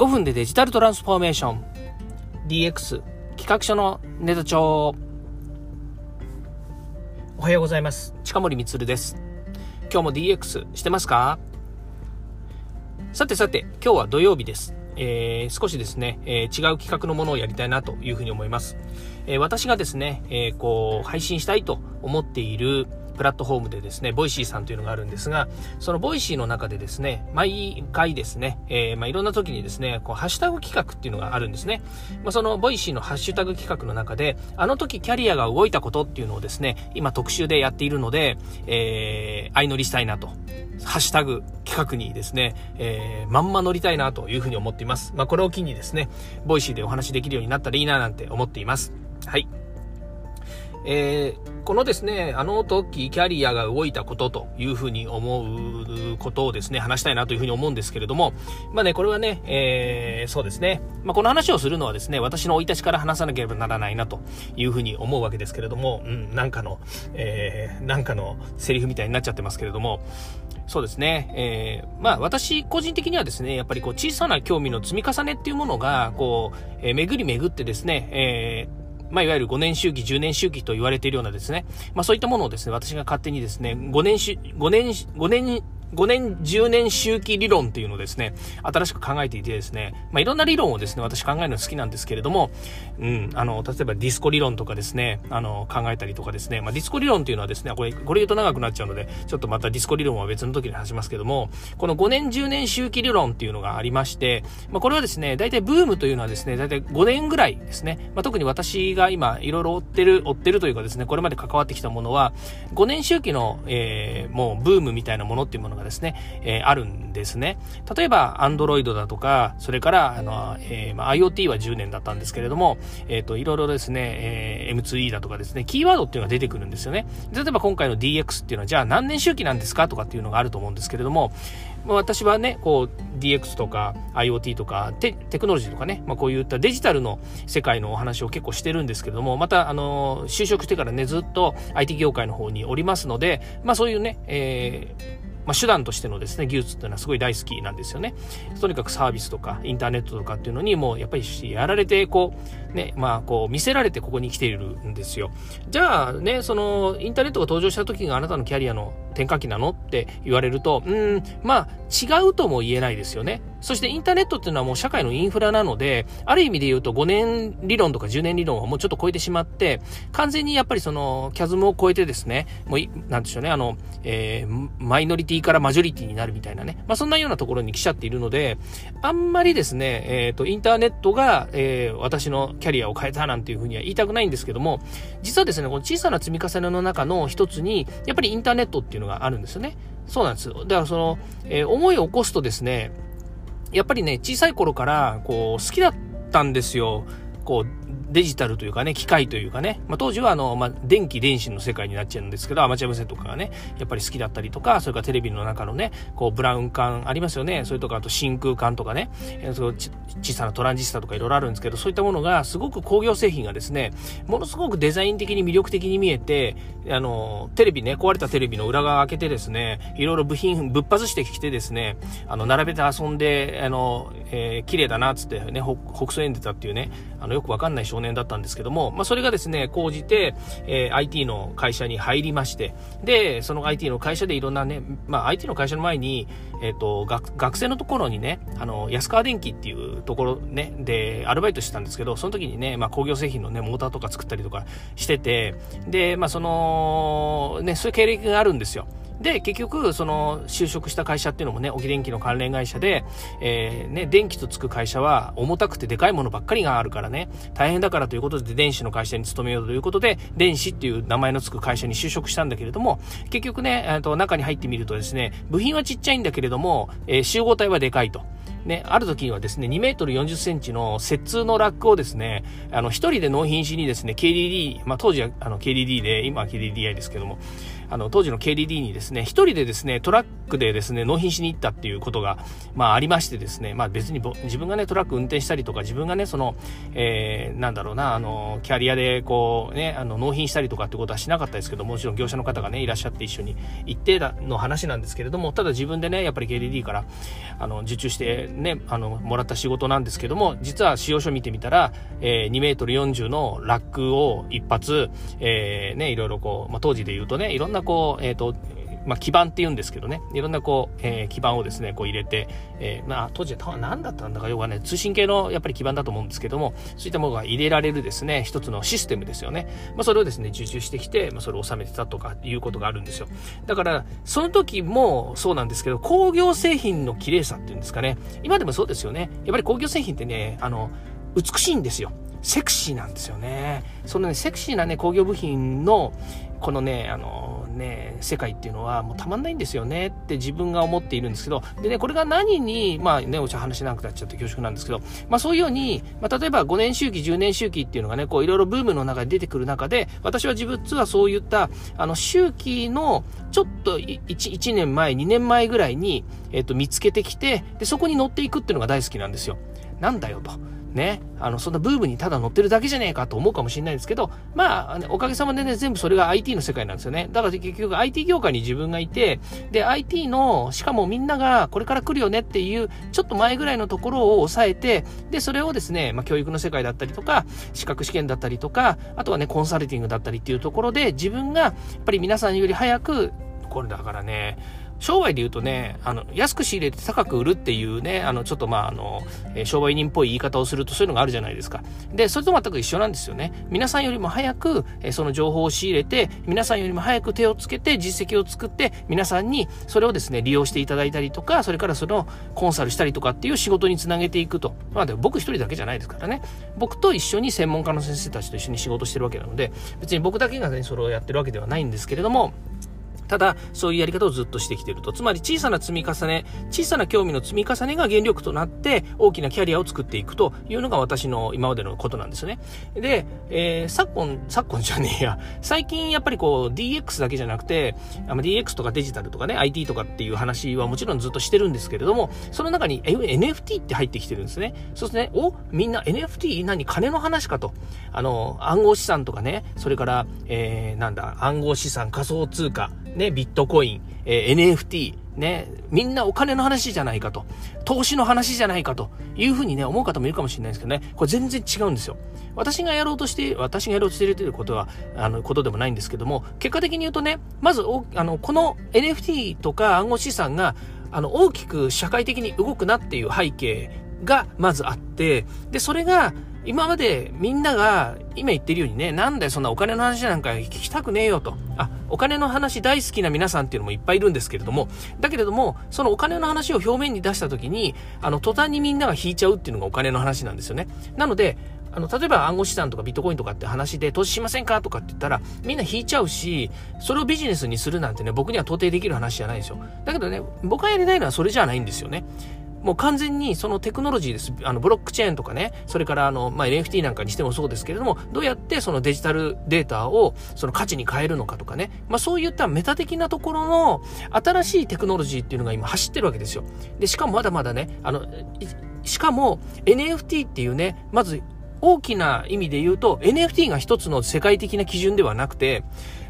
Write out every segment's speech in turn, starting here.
5分でデジタルトランスフォーメーション。DX 企画書のネタ帳。おはようございます。近森光です。今日も DX してますか？さてさて今日は土曜日です。えー、少しですね、えー、違う企画のものをやりたいなというふうに思います。えー、私がですね、えこう、配信したいと思っている、プラットフォームでですね、 Voicyさんというのがあるんですが、その Voicyの中でですね、毎回ですね、えー、まあ、いろんな時にですね、こう、ハッシュタグ企画っていうのがあるんですね。まあ、その Voicyのハッシュタグ企画の中で、あの時キャリアが動いたことっていうのをですね、今特集でやっているので、えー、相乗りしたいなと。ハッシュタグ企画にですね、えー、まんま乗りたいなというふうに思っています。まあ、これを機にですね、 Voicyでお話できるようになったらいいななんて思っています。はい。えー、このですね、あの時キャリアが動いたことというふうに思うことをですね、話したいなというふうに思うんですけれども、まあね、これはね、えー、そうですね、まあ、この話をするのはですね、私の生い立ちから話さなければならないなというふうに思うわけですけれども、うん、なんかの、えー、なんかのセリフみたいになっちゃってますけれども、そうですね。えー、まあ私個人的にはですね、やっぱりこう小さな興味の積み重ねっていうものが、こう、えー、巡り巡ってですね、えーまあ、いわゆる5年周期、10年周期と言われているようなですね、まあ、そういったものをですね、私が勝手にですね、5年し、5年、5年5年、10年周期理論っていうのをですね、新しく考えていてですね、まあ、いろんな理論をですね、私考えるの好きなんですけれども、うん、あの、例えばディスコ理論とかですね、あの、考えたりとかですね、まあ、ディスコ理論っていうのはですね、これ、これ言うと長くなっちゃうので、ちょっとまたディスコ理論は別の時に話しますけども、この5年、10年周期理論っていうのがありまして、まあ、これはですね、大体ブームというのはですね、大体5年ぐらいですね、まあ、特に私が今、いろいろ追ってる、追ってるというかですね、これまで関わってきたものは、5年周期の、えー、もうブームみたいなものっていうものがですね、えーあるんですね。例えば、Android だとか、それから、あの、えー、まあ、IoT は10年だったんですけれども、えっ、ー、と、いろいろですね、えー、M2E だとかですね、キーワードっていうのが出てくるんですよね。例えば今回の DX っていうのは、じゃあ何年周期なんですかとかっていうのがあると思うんですけれども、私はね、こう、DX とか IoT とかテテクノロジーとかね、まあ、こういったデジタルの世界のお話を結構してるんですけれども、また、あの、就職してからね、ずっと IT 業界の方におりますので、まあそういうね、えー、まあ、手段としてのですね、技術っていうのはすごい大好きなんですよね。とにかくサービスとか、インターネットとかっていうのにもうやっぱりやられて、こう、ね、まあ、こう、見せられてここに来ているんですよ。じゃあね、その、インターネットが登場した時があなたのキャリアの転換期なの？って言われると、うん、まあ、違うとも言えないですよね。そしてインターネットっていうのはもう社会のインフラなので、ある意味で言うと5年理論とか10年理論をもうちょっと超えてしまって、完全にやっぱりその、キャズムを超えてですね、もう、なんでしょうね、あの、えー、マイノリティからマジョリティになるみたいなね、まあそんなようなところに来ちゃっているので、あんまりですね、えっ、ー、と、インターネットが、えー、私のキャリアを変えたなんていうふうには言いたくないんですけども、実はですね、この小さな積み重ねの中の一つに、やっぱりインターネットっていうのがあるんですよね。そうなんです。だからその、えー、思いを起こすとですね、やっぱりね、小さい頃から、こう、好きだったんですよ。こう、デジタルというかね、機械というかね、まあ、当時はあの、まあ、電気電子の世界になっちゃうんですけど、アマチュア無線とかがね、やっぱり好きだったりとか、それからテレビの中のね、こう、ブラウン管ありますよね。それとか、あと真空管とかね、えー、そ小さなトランジスタとかいろいろあるんですけど、そういったものが、すごく工業製品がですね、ものすごくデザイン的に魅力的に見えて、あの、テレビね、壊れたテレビの裏側開けてですね、いろいろ部品、ぶっ外してきてですね、あの、並べて遊んで、あの、えー、綺麗だな、つってね、北総園出たっていうね、あの、よくわかんない少年だったんですけども、まあ、それがですね、講じて、えー、IT の会社に入りまして、で、その IT の会社でいろんなね、まあ、IT の会社の前に、えっ、ー、と、学、学生のところにね、あの、安川電機っていうところね、で、アルバイトしてたんですけど、その時にね、まあ、工業製品のね、モーターとか作ったりとかしてて、で、まあ、その、ね、そういう経歴があるんですよ。で、結局、その、就職した会社っていうのもね、沖電機の関連会社で、えー、ね、電気とつく会社は重たくてでかいものばっかりがあるからね、大変だからということで電子の会社に勤めようということで、電子っていう名前のつく会社に就職したんだけれども、結局ね、えー、と中に入ってみるとですね、部品はちっちゃいんだけれども、えー、集合体はでかいと。ね、ある時にはですね、2メートル40センチの接通のラックをですね、あの、一人で納品しにですね、KDD、まあ当時はあの KDD で、今は KDDI ですけども、あの、当時の KDD にですね、一人でですね、トラックでですね、納品しに行ったっていうことが、まあありましてですね、まあ別に自分がね、トラック運転したりとか、自分がね、その、えー、なんだろうな、あの、キャリアでこうね、あの、納品したりとかってことはしなかったですけども、ちろん業者の方がね、いらっしゃって一緒に行っての話なんですけれども、ただ自分でね、やっぱり KDD から、あの、受注してね、あの、もらった仕事なんですけども、実は使用書見てみたら、えー、2メートル40のラックを一発、えー、ね、いろいろこう、まあ、当時で言うとね、いろんなこう、えっ、ー、と、まあ、基板って言うんですけどね、いろんなこう、えー、基板をですね、こう入れて、えー、まあ、当時は何だったんだか要はね、通信系のやっぱり基板だと思うんですけども、そういったものが入れられるですね、一つのシステムですよね。まあ、それをですね、受注してきて、まあ、それを収めてたとかいうことがあるんですよ。だから、その時もそうなんですけど、工業製品の綺麗さっていうんですかね、今でもそうですよね。やっぱり工業製品ってね、あの、美しいんですよ。セクシーなんですよね。そのね、セクシーなね、工業部品の、このね、あのね、世界っていうのはもうたまんないんですよねって自分が思っているんですけど、でね、これが何に、まあね、お茶話しなくなっちゃって恐縮なんですけど、まあそういうように、まあ例えば5年周期、10年周期っていうのがね、こういろいろブームの中で出てくる中で、私は自分はそういった、あの周期のちょっと 1, 1年前、2年前ぐらいに、えっ、と、見つけてきて、で、そこに乗っていくっていうのが大好きなんですよ。なんだよと。ね、あの、そんなブームにただ乗ってるだけじゃねえかと思うかもしれないですけど、まあ、おかげさまでね、全部それが IT の世界なんですよね。だから結局 IT 業界に自分がいて、で、IT の、しかもみんながこれから来るよねっていう、ちょっと前ぐらいのところを抑えて、で、それをですね、まあ、教育の世界だったりとか、資格試験だったりとか、あとはね、コンサルティングだったりっていうところで、自分が、やっぱり皆さんより早く、これだからね、商売で言うとね、あの、安く仕入れて高く売るっていうね、あの、ちょっとまあ、あの、え、商売人っぽい言い方をするとそういうのがあるじゃないですか。で、それと全く一緒なんですよね。皆さんよりも早く、え、その情報を仕入れて、皆さんよりも早く手をつけて、実績を作って、皆さんにそれをですね、利用していただいたりとか、それからそのコンサルしたりとかっていう仕事につなげていくと。まあ、でも僕一人だけじゃないですからね。僕と一緒に専門家の先生たちと一緒に仕事してるわけなので、別に僕だけがね、それをやってるわけではないんですけれども、ただ、そういうやり方をずっとしてきていると。つまり小さな積み重ね、小さな興味の積み重ねが原力となって、大きなキャリアを作っていくというのが私の今までのことなんですね。で、えー、昨今、昨今じゃねえや、最近やっぱりこう DX だけじゃなくて、DX とかデジタルとかね、IT とかっていう話はもちろんずっとしてるんですけれども、その中に NFT って入ってきてるんですね。そうすね、おみんな NFT? 何金の話かと。あの、暗号資産とかね、それから、えー、なんだ、暗号資産、仮想通貨、ね、ビットコイン、えー、NFT、ね、みんなお金の話じゃないかと、投資の話じゃないかと。いうふうにね、思う方もいるかもしれないですけどね、これ全然違うんですよ。私がやろうとして、私がやろうとしているということは、あの、ことでもないんですけども、結果的に言うとね、まず、あの、この NFT とか暗号資産が、あの、大きく社会的に動くなっていう背景がまずあって、で、それが、今までみんなが今言ってるようにね、なんだよそんなお金の話なんか聞きたくねえよと。あ、お金の話大好きな皆さんっていうのもいっぱいいるんですけれども、だけれども、そのお金の話を表面に出した時に、あの、途端にみんなが引いちゃうっていうのがお金の話なんですよね。なので、あの、例えば暗号資産とかビットコインとかって話で投資しませんかとかって言ったら、みんな引いちゃうし、それをビジネスにするなんてね、僕には到底できる話じゃないですよ。だけどね、僕がやりたいのはそれじゃないんですよね。もう完全にそのテクノロジーです。あの、ブロックチェーンとかね、それからあの、まあ、NFT なんかにしてもそうですけれども、どうやってそのデジタルデータをその価値に変えるのかとかね、まあ、そういったメタ的なところの新しいテクノロジーっていうのが今走ってるわけですよ。で、しかもまだまだね、あの、しかも NFT っていうね、まず大きな意味で言うと NFT が一つの世界的な基準ではなくて、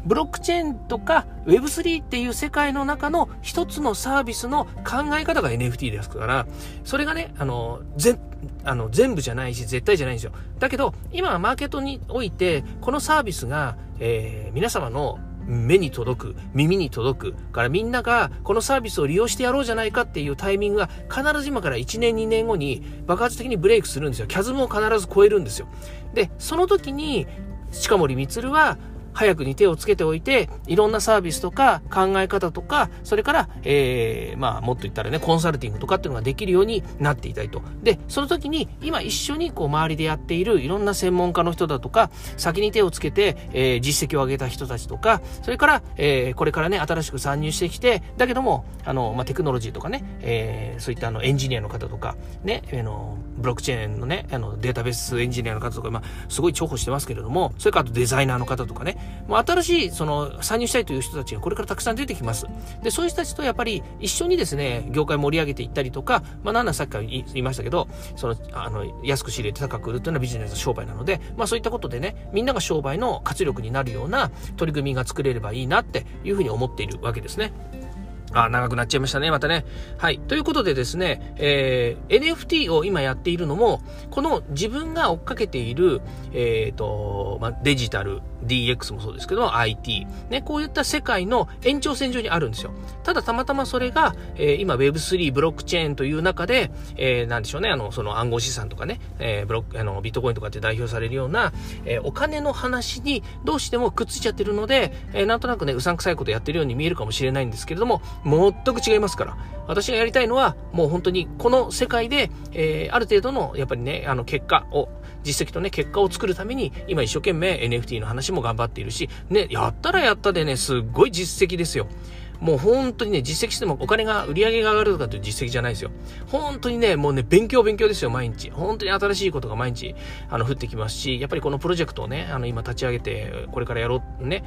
ブロックチェーンとか Web3 っていう世界の中の一つのサービスの考え方が NFT ですから、それがね、あの、ぜ、あの、全部じゃないし、絶対じゃないんですよ。だけど、今はマーケットにおいて、このサービスが、えー、皆様の目に届く、耳に届く、からみんながこのサービスを利用してやろうじゃないかっていうタイミングが必ず今から1年2年後に爆発的にブレイクするんですよ。キャズムを必ず超えるんですよ。で、その時に近森光は早くに手をつけておいて、いろんなサービスとか考え方とか、それから、えー、まあ、もっと言ったらね、コンサルティングとかっていうのができるようになっていたいと。で、その時に、今一緒にこう、周りでやっているいろんな専門家の人だとか、先に手をつけて、えー、実績を上げた人たちとか、それから、えー、これからね、新しく参入してきて、だけども、あの、まあ、テクノロジーとかね、えー、そういったあの、エンジニアの方とか、ね、あの、ブロックチェーンのね、あの、データベースエンジニアの方とか、まあ、すごい重宝してますけれども、それからあとデザイナーの方とかね、もう新しい、その、参入したいという人たちがこれからたくさん出てきます。で、そういう人たちとやっぱり一緒にですね、業界盛り上げていったりとか、まあ、なんださっきから言いましたけど、その、あの、安く仕入れて高く売るというのはビジネス商売なので、まあ、そういったことでね、みんなが商売の活力になるような取り組みが作れればいいなっていうふうに思っているわけですね。あ、長くなっちゃいましたね、またね。はい。ということでですね、えー、NFT を今やっているのも、この自分が追っかけている、えっ、ー、と、まあ、デジタル、DX もそうですけど、IT、ね、こういった世界の延長線上にあるんですよ。ただたまたまそれが、えー、今 Web3 ブロックチェーンという中で、えー、なんでしょうね、あの、その暗号資産とかね、えー、ブロック、あの、ビットコインとかって代表されるような、えー、お金の話にどうしてもくっついちゃってるので、えー、なんとなくね、うさんくさいことやってるように見えるかもしれないんですけれども、全く違いますから。私がやりたいのは、もう本当にこの世界で、えー、ある程度の、やっぱりね、あの、結果を、実績とね、結果を作るために、今一生懸命 NFT の話も頑張っているし、ね、やったらやったでね、すっごい実績ですよ。もう本当にね、実績してもお金が、売り上げが上がるとかという実績じゃないですよ。本当にね、もうね、勉強勉強ですよ、毎日。本当に新しいことが毎日、あの、降ってきますし、やっぱりこのプロジェクトをね、あの、今立ち上げて、これからやろう、ね、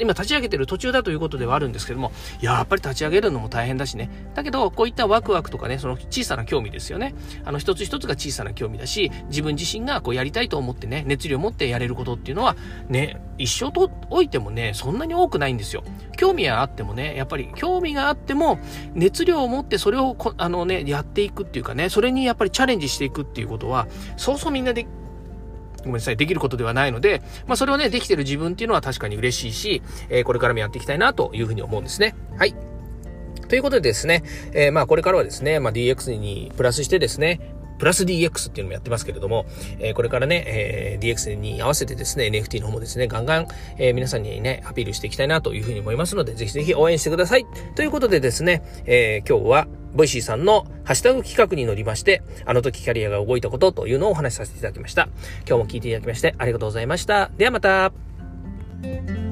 今立ち上げてる途中だということではあるんですけども、やっぱり立ち上げるのも大変だしね。だけど、こういったワクワクとかね、その小さな興味ですよね。あの、一つ一つが小さな興味だし、自分自身がこうやりたいと思ってね、熱量を持ってやれることっていうのは、ね、一生とおいてもね、そんなに多くないんですよ。興味はあってもね、やっっぱり興味があっても、熱量を持ってそれをあのね、やっていくっていうかね、それにやっぱりチャレンジしていくっていうことは、そうそうみんなでごめんなさい、できることではないので、まあそれをね、できてる自分っていうのは確かに嬉しいし、えー、これからもやっていきたいなというふうに思うんですね。はい。ということでですね、えー、まあこれからはですね、まあ DX にプラスしてですね、プラス DX っていうのもやってますけれども、えー、これからね、えー、DX に合わせてですね、NFT の方もですね、ガンガン、えー、皆さんにね、アピールしていきたいなというふうに思いますので、ぜひぜひ応援してください。ということでですね、えー、今日は、 Voicyさんのハッシュタグ企画に乗りまして、あの時キャリアが動いたことというのをお話しさせていただきました。今日も聞いていただきましてありがとうございました。ではまた。